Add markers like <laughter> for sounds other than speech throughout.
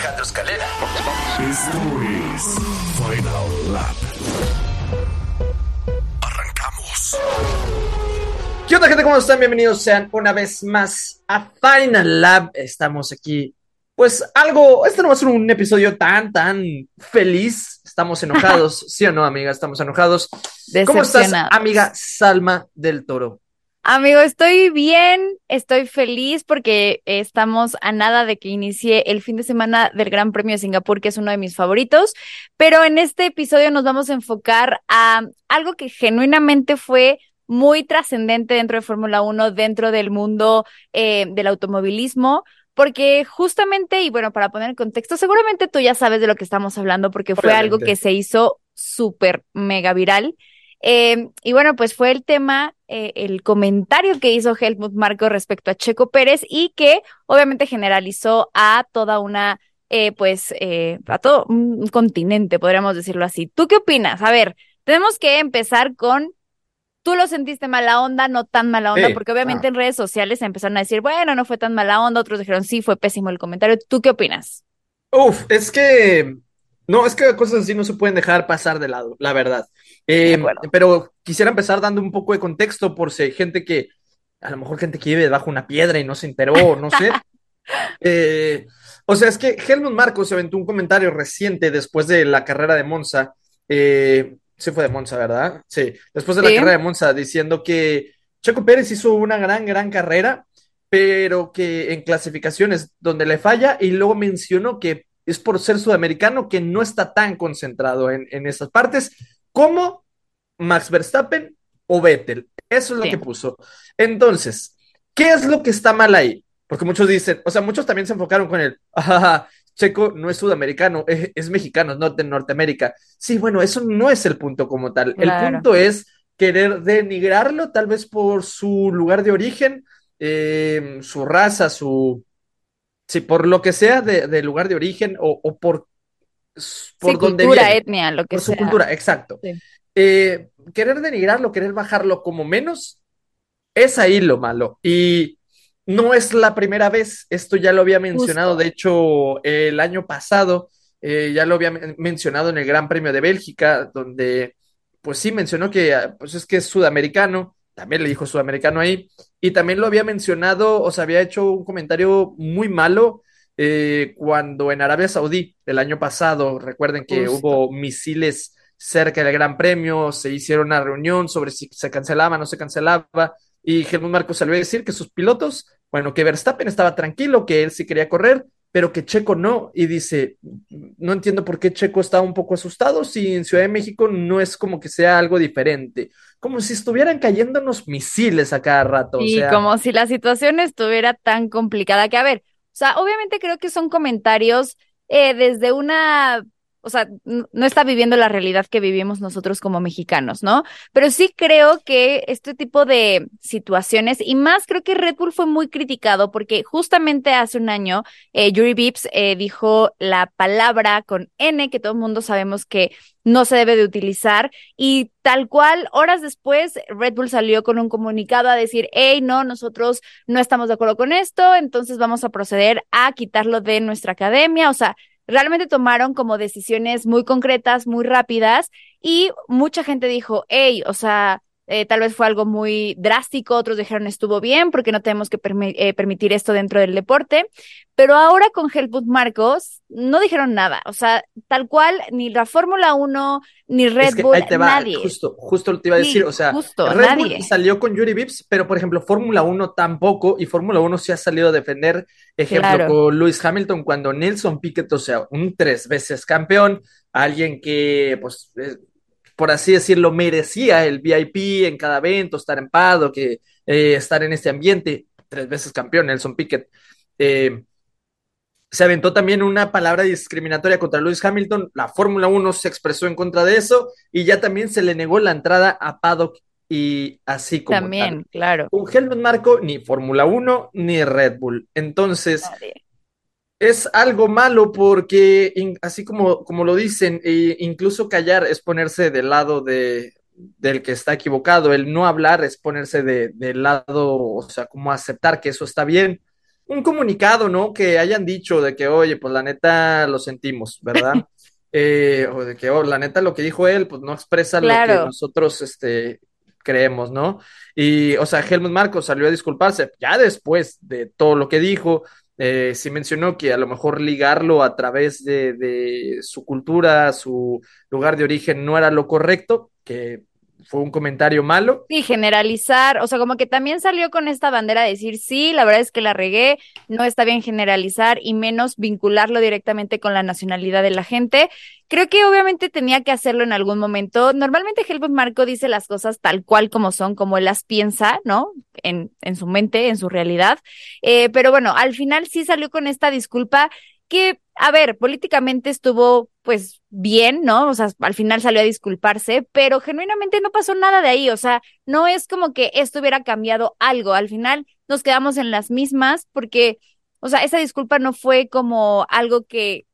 Escalera. Esto es Final Lap. Arrancamos. ¿Qué onda, gente? ¿Cómo están? Bienvenidos sean una vez más a Final Lab. Estamos aquí, pues algo, este no va a ser un episodio tan, tan feliz. Estamos enojados, <laughs> ¿sí o no, amiga? Estamos enojados. ¿Cómo estás, amiga Salma del Toro? Amigo, estoy bien, estoy feliz porque estamos a nada de que inicie el fin de semana del Gran Premio de Singapur, que es uno de mis favoritos, pero en este episodio nos vamos a enfocar a algo que genuinamente fue muy trascendente dentro de Fórmula 1, dentro del mundo eh, del automovilismo, porque justamente, y bueno, para poner en contexto, seguramente tú ya sabes de lo que estamos hablando, porque fue algo que se hizo súper mega viral. Eh, y bueno, pues fue el tema, eh, el comentario que hizo Helmut Marko respecto a Checo Pérez y que obviamente generalizó a toda una, eh, pues, eh, a todo un continente, podríamos decirlo así. ¿Tú qué opinas? A ver, tenemos que empezar con, tú lo sentiste mala onda, no tan mala onda, Sí, porque obviamente ah. en redes sociales empezaron a decir, bueno, no fue tan mala onda, otros dijeron, sí, fue pésimo el comentario. ¿Tú qué opinas? Uf, es que, no, es que cosas así no se pueden dejar pasar de lado, la verdad. Eh, pero quisiera empezar dando un poco de contexto por si hay gente que, a lo mejor gente que vive debajo de una piedra y no se enteró, no sé. <laughs> Eh, o sea, es que Helmut Marko se aventó un comentario reciente después de la carrera de Monza. Eh, sí fue de Monza, ¿verdad? Sí, después de la Sí. carrera de Monza, diciendo que Checo Pérez hizo una gran, gran carrera, pero que en clasificaciones donde le falla y luego mencionó que es por ser sudamericano que no está tan concentrado en, en esas partes como Max Verstappen o Vettel. Eso es lo Sí. que puso. Entonces, ¿qué es lo que está mal ahí? Porque muchos dicen, o sea, muchos también se enfocaron con el, "Ajaja, Checo no es sudamericano, <laughs> es, es mexicano, no de Norteamérica. Sí, bueno, eso no es el punto como tal. El punto es querer denigrarlo, tal vez por su lugar de origen, eh, su raza, su... Sí, por lo que sea de, de lugar de origen o, o por, por sí, donde cultura, viene, etnia, lo que por su cultura, exacto. Sí. Eh, querer denigrarlo, querer bajarlo como menos, es ahí lo malo. Y no es la primera vez, esto ya lo había mencionado, Justo. de hecho, el año pasado, eh, ya lo había men- mencionado en el Gran Premio de Bélgica, donde, pues sí, mencionó que, ah, pues es que es sudamericano, también le dijo sudamericano ahí, y también lo había mencionado, o sea, había hecho un comentario muy malo eh, cuando en Arabia Saudí el año pasado, recuerden que Justo. hubo misiles cerca del Gran Premio, se hicieron una reunión sobre si se cancelaba no se cancelaba, y Helmut Marko salió a decir que sus pilotos, bueno, que Verstappen estaba tranquilo, que él sí quería correr, pero que Checo no, y dice, no entiendo por qué Checo está un poco asustado si en Ciudad de México no es como que sea algo diferente, como si estuvieran cayéndonos misiles a cada rato, o Y sea, como si la situación estuviera tan complicada que, a ver, o sea, obviamente creo que son comentarios eh, desde una, o sea, no está viviendo la realidad que vivimos nosotros como mexicanos, ¿no? Pero sí creo que este tipo de situaciones, y más creo que Red Bull fue muy criticado porque justamente hace un año eh, Yuri Vips eh, dijo la palabra con N, que todo el mundo sabemos que no se debe de utilizar, y tal cual, horas después, Red Bull salió con un comunicado a decir, hey, no, nosotros no estamos de acuerdo con esto, entonces vamos a proceder a quitarlo de nuestra academia, o sea, realmente tomaron como decisiones muy concretas, muy rápidas, y mucha gente dijo, hey, o sea, eh, tal vez fue algo muy drástico, otros dijeron estuvo bien porque no tenemos que permi- eh, permitir esto dentro del deporte, pero ahora con Helmut Marcos no dijeron nada, o sea, tal cual, ni la Fórmula 1, ni Red Es que Bull, ahí te va, nadie. justo, justo te iba a Sí, decir, o sea, justo, Red nadie. Bull salió con Yuri Vips, pero por ejemplo, Fórmula 1 tampoco, y Fórmula 1 sí ha salido a defender, ejemplo, Claro. con Lewis Hamilton, cuando Nelson Piquet, o sea, un tres veces campeón, alguien que, pues, por así decirlo, merecía el VIP en cada evento, estar en Pado, que eh, estar en este ambiente, tres veces campeón, Nelson Piquet. Eh, se aventó también una palabra discriminatoria contra Lewis Hamilton. La Fórmula 1 se expresó en contra de eso y ya también se le negó la entrada a Paddock y así como. También, tal. claro. Con Helmut Marco, ni Fórmula 1 ni Red Bull. Entonces, Nadie. Es algo malo porque, in- así como, como lo dicen, e incluso callar es ponerse del lado de, del que está equivocado. El no hablar es ponerse de, del lado, o sea, como aceptar que eso está bien. Un comunicado, ¿no? Que hayan dicho de que, oye, pues la neta lo sentimos, ¿verdad? <laughs> Eh, o de que, oh, la neta lo que dijo él, pues no expresa lo que nosotros, este, creemos, ¿no? Y, o sea, Helmut Marko salió a disculparse ya después de todo lo que dijo. Eh, sí mencionó que a lo mejor ligarlo a través de, de su cultura, su lugar de origen, no era lo correcto, que fue un comentario malo. Sí, generalizar, o sea, como que también salió con esta bandera de decir, sí, la verdad es que la regué, no está bien generalizar y menos vincularlo directamente con la nacionalidad de la gente. Creo que obviamente tenía que hacerlo en algún momento. Normalmente Helmut Marko dice las cosas tal cual como son, como él las piensa, ¿no? En, en su mente, en su realidad. Eh, pero bueno, al final sí salió con esta disculpa que, a ver, políticamente estuvo pues bien, ¿no? O sea, al final salió a disculparse, pero genuinamente no pasó nada de ahí, o sea, no es como que esto hubiera cambiado algo, al final nos quedamos en las mismas porque, o sea, esa disculpa no fue como algo que,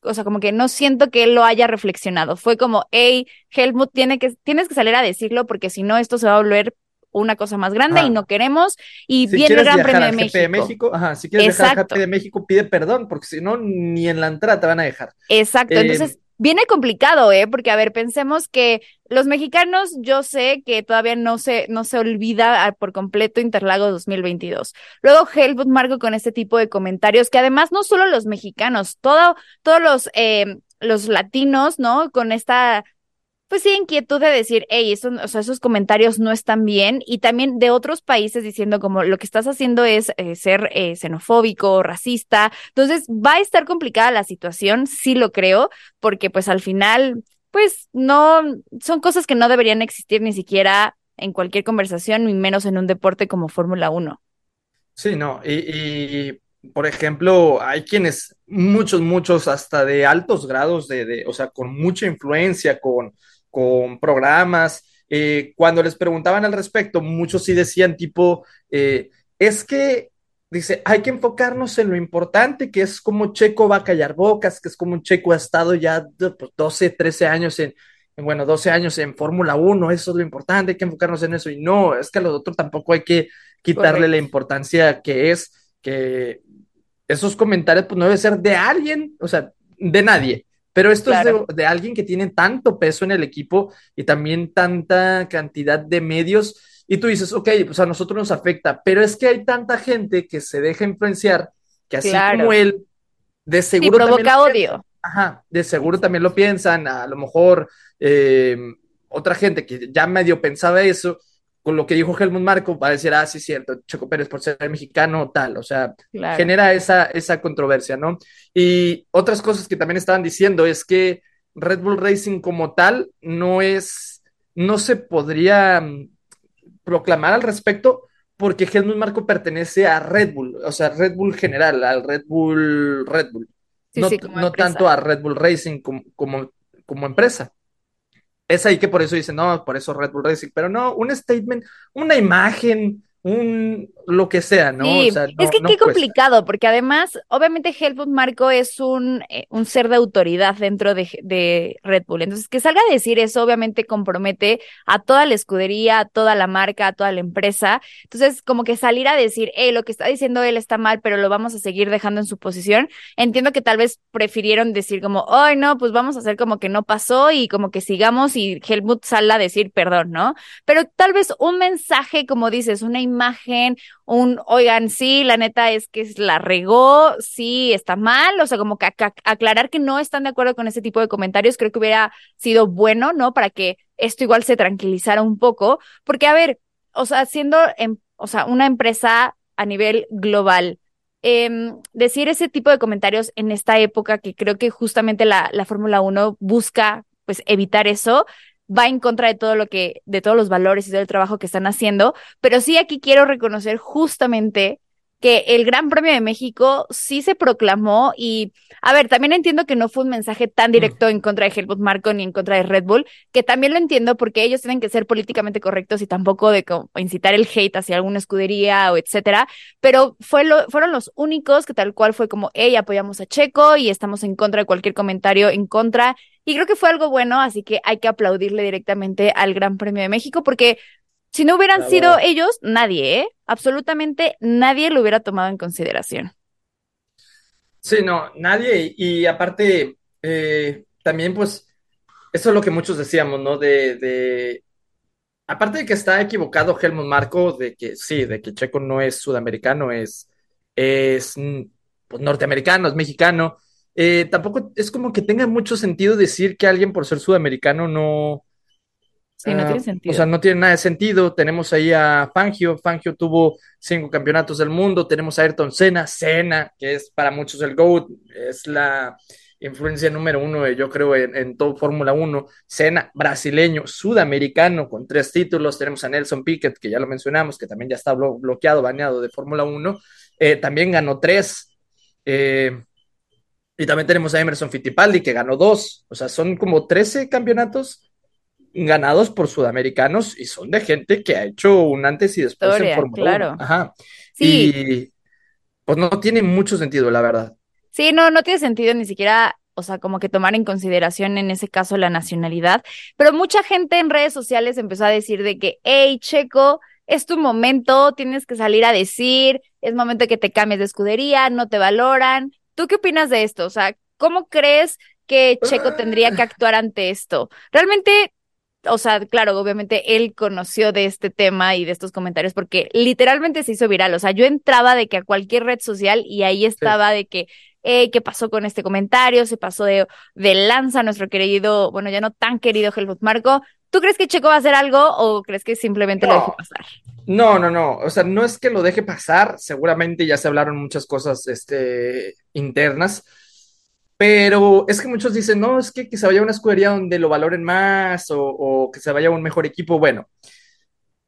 o sea, como que no siento que él lo haya reflexionado, fue como, hey, Helmut, tiene que, tienes que salir a decirlo porque si no esto se va a volver una cosa más grande Ajá. y no queremos y Si viene el Gran Premio al de GP de México. México, ajá, si quieres viajar al Exacto. GP de México, pide perdón, porque si no, ni en la entrada te van a dejar. Exacto, Eh, entonces viene complicado, ¿eh? Porque, a ver, pensemos que los mexicanos, yo sé que todavía no se, no se olvida ah, por completo Interlagos 2022. Luego Helmut Marko con este tipo de comentarios, que además no solo los mexicanos, todo, todos los, eh, los latinos, ¿no? Con esta pues sí, inquietud de decir, hey, eso, o sea, esos comentarios no están bien, y también de otros países diciendo como lo que estás haciendo es eh, ser eh, xenofóbico, racista. Entonces, va a estar complicada la situación, sí lo creo, porque pues al final, pues no, son cosas que no deberían existir ni siquiera en cualquier conversación, ni menos en un deporte como Fórmula 1. Sí, no, y, y, por ejemplo, hay quienes, muchos, muchos, hasta de altos grados de, de o sea, con mucha influencia, con, con programas, eh, cuando les preguntaban al respecto, muchos sí decían tipo, eh, es que, dice, hay que enfocarnos en lo importante, que es como Checo va a callar bocas, que es como un Checo ha estado ya de, pues, 12, 13 años en, en, bueno, 12 años en Fórmula 1, eso es lo importante, hay que enfocarnos en eso, y no, es que a lo otro tampoco hay que quitarle Correcto. la importancia que es que esos comentarios pues no debe ser de alguien, o sea, de nadie. Pero esto Claro. es de, de alguien que tiene tanto peso en el equipo y también tanta cantidad de medios. Y tú dices, ok, pues a nosotros nos afecta, pero es que hay tanta gente que se deja influenciar que así Claro. como él, de Sí, seguro también provoca odio. piensan. Ajá, de seguro también lo piensan. A lo mejor eh, otra gente que ya medio pensaba eso, con lo que dijo Helmut Marco, va a decir, ah, sí, es cierto, Checo Pérez por ser mexicano, tal. O sea, Claro. genera esa, esa controversia, ¿no? Y otras cosas que también estaban diciendo es que Red Bull Racing como tal no es, no se podría mm, proclamar al respecto porque Helmut Marco pertenece a Red Bull, o sea, Red Bull general, al Red Bull, Red Bull, Sí, no, sí, no tanto a Red Bull Racing como, como, como empresa. Es ahí que por eso dicen, no, por eso Red Bull Racing, pero no, un statement, una imagen, un lo que sea, ¿no? Sí, O sea, es que no qué cuesta. complicado, porque además, obviamente Helmut Marko es un, eh, un ser de autoridad dentro de, de Red Bull. Entonces, que salga a decir eso, obviamente compromete a toda la escudería, a toda la marca, a toda la empresa. Entonces, como que salir a decir, hey, lo que está diciendo él está mal, pero lo vamos a seguir dejando en su posición. Entiendo que tal vez prefirieron decir como, ay, no, pues vamos a hacer como que no pasó y como que sigamos y Helmut salga a decir perdón, ¿no? Pero tal vez un mensaje, como dices, una imagen, un, oigan, sí, la neta es que la regó, sí, está mal, o sea, como que ac- aclarar que no están de acuerdo con ese tipo de comentarios, creo que hubiera sido bueno, ¿no? Para que esto igual se tranquilizara un poco, porque a ver, o sea, siendo, em- o sea, una empresa a nivel global, em, decir ese tipo de comentarios en esta época que creo que justamente la, la Fórmula 1 busca, pues, evitar eso, va en contra de todo lo que, de todos los valores y todo el trabajo que están haciendo, pero sí aquí quiero reconocer justamente que el Gran Premio de México sí se proclamó y, a ver, también entiendo que no fue un mensaje tan directo en contra de Helmut Marko ni en contra de Red Bull, que también lo entiendo porque ellos tienen que ser políticamente correctos y tampoco de incitar el hate hacia alguna escudería o etcétera, pero fue lo, fueron los únicos que tal cual fue como, hey, apoyamos a Checo y estamos en contra de cualquier comentario en contra. Y creo que fue algo bueno, así que hay que aplaudirle directamente al Gran Premio de México porque si no hubieran sido ellos, nadie, ¿eh? Absolutamente nadie lo hubiera tomado en consideración. Sí, no, nadie. Y, aparte, eh, también pues, eso es lo que muchos decíamos, ¿no? De, de, aparte de que está equivocado Helmut Marco, de que sí, de que Checo no es sudamericano, es, es pues, norteamericano, es mexicano. Eh, tampoco es como que tenga mucho sentido decir que alguien por ser sudamericano no, Sí, no tiene ah, sentido. O sea, no tiene nada de sentido. Tenemos ahí a Fangio. Fangio tuvo cinco campeonatos del mundo. Tenemos a Ayrton Senna. Senna, que es para muchos el GOAT, es la influencia número uno, yo creo, en, todo Fórmula 1. Senna, brasileño, sudamericano, con tres títulos. Tenemos a Nelson Piquet, que ya lo mencionamos, que también ya está bloqueado, baneado de Fórmula 1. Eh, también ganó tres. Eh, y también tenemos a Emerson Fittipaldi, que ganó dos. O sea, son como 13 campeonatos ganados por sudamericanos y son de gente que ha hecho un antes y después en Fórmula claro. Ajá. Sí. Y pues no tiene mucho sentido, la verdad. Sí, no, no tiene sentido ni siquiera, o sea, como que tomar en consideración en ese caso la nacionalidad, pero mucha gente en redes sociales empezó a decir de que, hey, Checo, es tu momento, tienes que salir a decir, es momento que te cambies de escudería, no te valoran. ¿Tú qué opinas de esto? O sea, ¿cómo crees que Checo tendría que actuar ante esto? Realmente o sea, claro, obviamente él conoció de este tema y de estos comentarios porque literalmente se hizo viral. O sea, yo entraba de que a cualquier red social y ahí estaba de que, eh, ¿qué pasó con este comentario? Se pasó de, de lanza nuestro querido, bueno, ya no tan querido Helmut Marco. ¿Tú crees que Checo va a hacer algo o crees que simplemente lo deje pasar? No, no, no. O sea, no es que lo deje pasar. Seguramente ya se hablaron muchas cosas este, internas pero es que muchos dicen, no, es que, que se vaya a una escudería donde lo valoren más o, que se vaya a un mejor equipo. Bueno,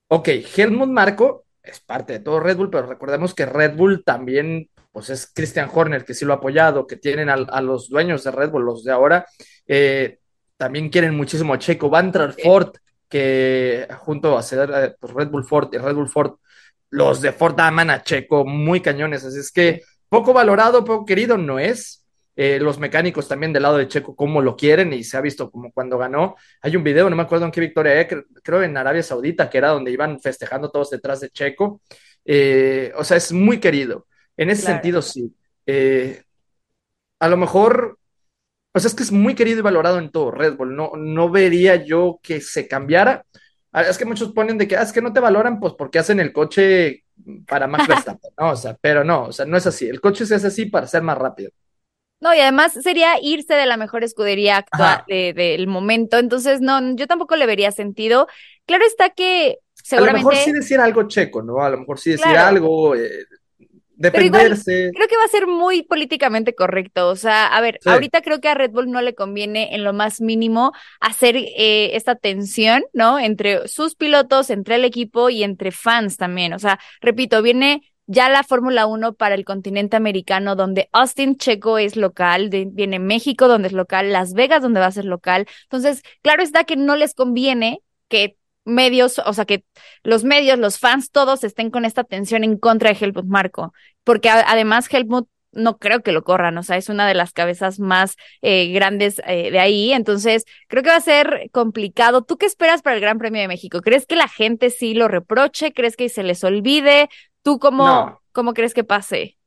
ok, Helmut Marco es parte de todo Red Bull, pero recordemos que Red Bull también, pues es Christian Horner, que sí lo ha apoyado, que tienen a, los dueños de Red Bull, los de ahora, eh, también quieren muchísimo a Checo. Va a entrar Ford, que junto a ser, eh, pues Red Bull Ford y Red Bull Ford, los de Ford aman a Checo muy cañones, así es que poco valorado, poco querido no es, eh, los mecánicos también del lado de Checo, cómo lo quieren, y se ha visto como cuando ganó. Hay un video, no me acuerdo en qué victoria, creo en Arabia Saudita, que era donde iban festejando todos detrás de Checo. Eh, o sea, es muy querido. En ese sentido, sí. Eh, a lo mejor, pues es que es muy querido y valorado en todo Red Bull. No, no vería yo que se cambiara. Ah, es que muchos ponen de que, ah, es que no te valoran, pues porque hacen el coche para más <laughs> Verstappen, ¿no? O sea, pero no, o sea, no es así. El coche se hace así para ser más rápido. No, y además sería irse de la mejor escudería actual del momento. Entonces, no, yo tampoco le vería sentido. Claro está que seguramente. A lo mejor sí decir algo checo, ¿no? A lo mejor sí decir algo, eh, defenderse. creo que va a ser muy políticamente correcto. O sea, a ver, ahorita creo que a Red Bull no le conviene en lo más mínimo hacer eh, esta tensión, ¿no? Entre sus pilotos, entre el equipo y entre fans también. O sea, repito, viene ya la Fórmula 1 para el continente americano, donde Austin Checo es local, viene México, donde es local, Las Vegas, donde va a ser local. Entonces, claro está que no les conviene que medios, o sea, que los medios, los fans, todos estén con esta tensión en contra de Helmut Marco, porque además Helmut no creo que lo corran, o sea, es una de las cabezas más eh, grandes eh, de ahí, entonces creo que va a ser complicado. ¿Tú qué esperas para el Gran Premio de México? ¿Crees que la gente sí lo reproche? ¿Crees que se les olvide? ¿Tú cómo, cómo crees que pase?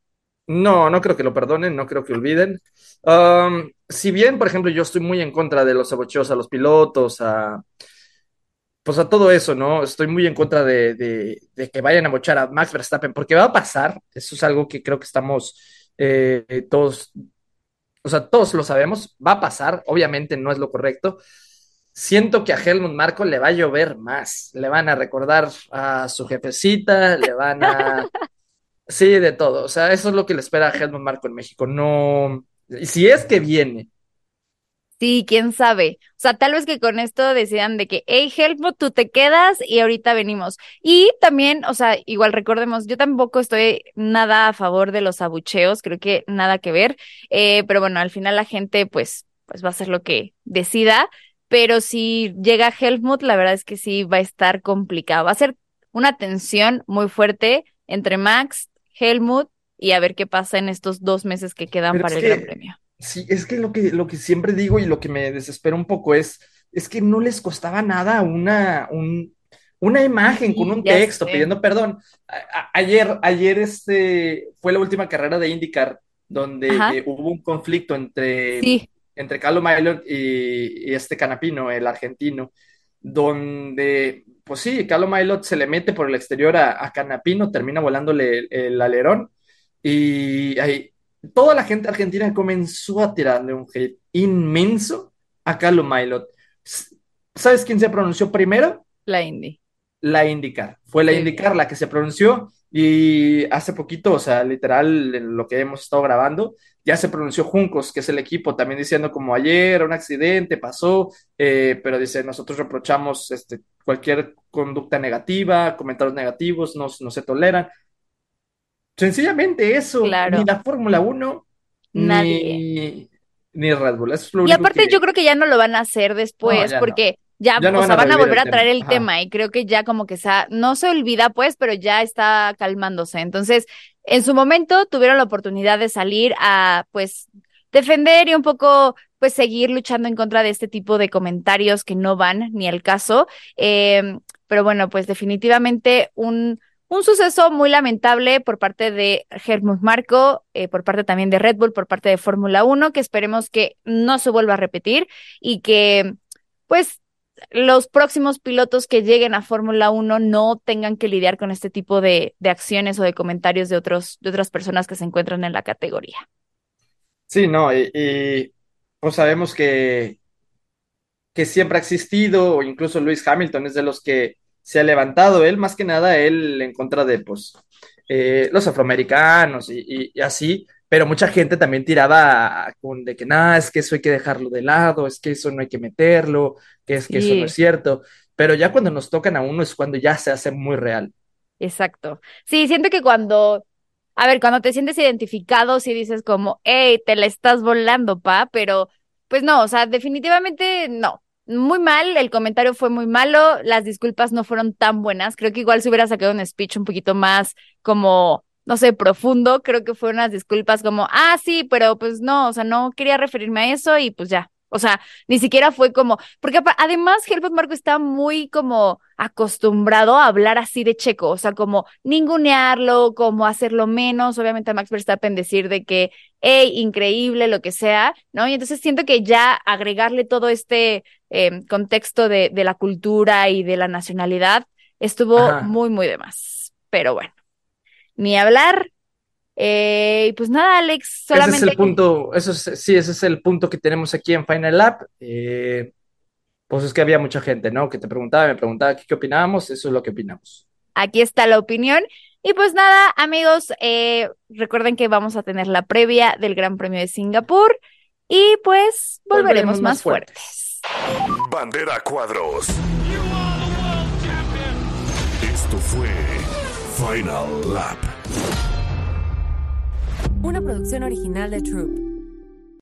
No, no creo que lo perdonen, no creo que olviden. Um, si bien, por ejemplo, yo estoy muy en contra de los abocheos a los pilotos, a pues a todo eso, ¿no? Estoy muy en contra de, de, que vayan a abochar a Max Verstappen, porque va a pasar, eso es algo que creo que estamos eh, todos, o sea, todos lo sabemos, va a pasar, obviamente no es lo correcto, siento que a Helmut Marco le va a llover más. Le van a recordar a su jefecita, le van a. <laughs> Sí, de todo. O sea, eso es lo que le espera a Helmut Marco en México. No. Y si es que viene. Sí, quién sabe. O sea, tal vez que con esto decidan de que, hey, Helmut, tú te quedas y ahorita venimos. Y también, o sea, igual recordemos, yo tampoco estoy nada a favor de los abucheos, creo que nada que ver. Eh, pero bueno, al final la gente, pues, pues va a hacer lo que decida. Pero si llega Helmut, la verdad es que sí va a estar complicado. Va a ser una tensión muy fuerte entre Max, Helmut y a ver qué pasa en estos dos meses que quedan Pero para el que- Gran Premio. Sí, es que lo que, lo que siempre digo y lo que me desespera un poco es, es que no les costaba nada una, un- una imagen con un texto sé. pidiendo perdón. A- ayer, ayer este, fue la última carrera de IndyCar donde eh, hubo un conflicto entre, Sí, entre Carlo Mailot y, este Canapino, el argentino, donde, pues sí, Carlo Mailot se le mete por el exterior a, Canapino, termina volándole el, alerón y ahí, toda la gente argentina comenzó a tirarle un hate inmenso a Carlo Mailot. ¿Sabes quién se pronunció primero? la Indy. La IndyCar. Fue la. IndyCar la que se pronunció y hace poquito, o sea, literal, en lo que hemos estado grabando, ya se pronunció Juncos, que es el equipo, también diciendo como ayer, un accidente pasó, eh, pero dice, nosotros reprochamos este, cualquier conducta negativa, comentarios negativos, no, no se toleran. Sencillamente eso, Claro. ni la Fórmula 1, Nadie. ni, ni Red Bull. Eso es lo Y único aparte que- yo creo que ya no lo van a hacer después No, no. Ya, Ya no o van sea, a van a volver a traer tema. el Ajá. tema y creo que ya como que se ha- no se olvida pues, pero ya está calmándose. Entonces, en su momento tuvieron la oportunidad de salir a pues defender y un poco pues seguir luchando en contra de este tipo de comentarios que no van ni al caso. Eh, pero bueno, pues definitivamente un un suceso muy lamentable por parte de Helmut Marko, eh, por parte también de Red Bull, por parte de Fórmula 1, que esperemos que no se vuelva a repetir y que, pues, los próximos pilotos que lleguen a Fórmula 1 no tengan que lidiar con este tipo de, de acciones o de comentarios de otros, de otras personas que se encuentran en la categoría. Sí, no, y, y, pues sabemos que, que siempre ha existido, o incluso Lewis Hamilton es de los que se ha levantado, él más que nada, él en contra de pues eh, los afroamericanos y así, pero mucha gente también tiraba con de que nada, es que eso hay que dejarlo de lado, es que eso no hay que meterlo, que es que eso no es cierto, pero ya cuando nos tocan a uno es cuando ya se hace muy real. Exacto. Sí, siento que cuando, a ver, cuando te sientes identificado, sí dices como, hey, te la estás volando, pa, pero pues no, o sea, definitivamente no. Muy mal, el comentario fue muy malo, las disculpas no fueron tan buenas. Creo que igual se hubiera sacado un speech un poquito más como, no sé, profundo. Creo que fueron unas disculpas como, ah, sí, pero pues no, o sea, no quería referirme a eso y pues ya. O sea, ni siquiera fue como, porque además Helmut Marko está muy como acostumbrado a hablar así de Checo, o sea, como ningunearlo, como hacerlo menos, obviamente a Max Verstappen decir de que, hey, increíble, lo que sea, ¿no? Y entonces siento que ya agregarle todo este eh, contexto de, de la cultura y de la nacionalidad estuvo Ajá. muy, muy de más. Pero bueno, ni hablar. Eh, y pues nada, Alex, solamente. Ese es el punto, eso es, sí, ese es el punto que tenemos aquí en Final Lap. Eh, pues es que había mucha gente, ¿no? Que te preguntaba, me preguntaba qué, qué opinábamos, eso es lo que opinamos. Aquí está la opinión. Y pues nada, amigos, eh, recuerden que vamos a tener la previa del Gran Premio de Singapur y pues volveremos, Volveremos más más fuertes. Bandera Cuadros. Final Lap. Una producción original de Troop.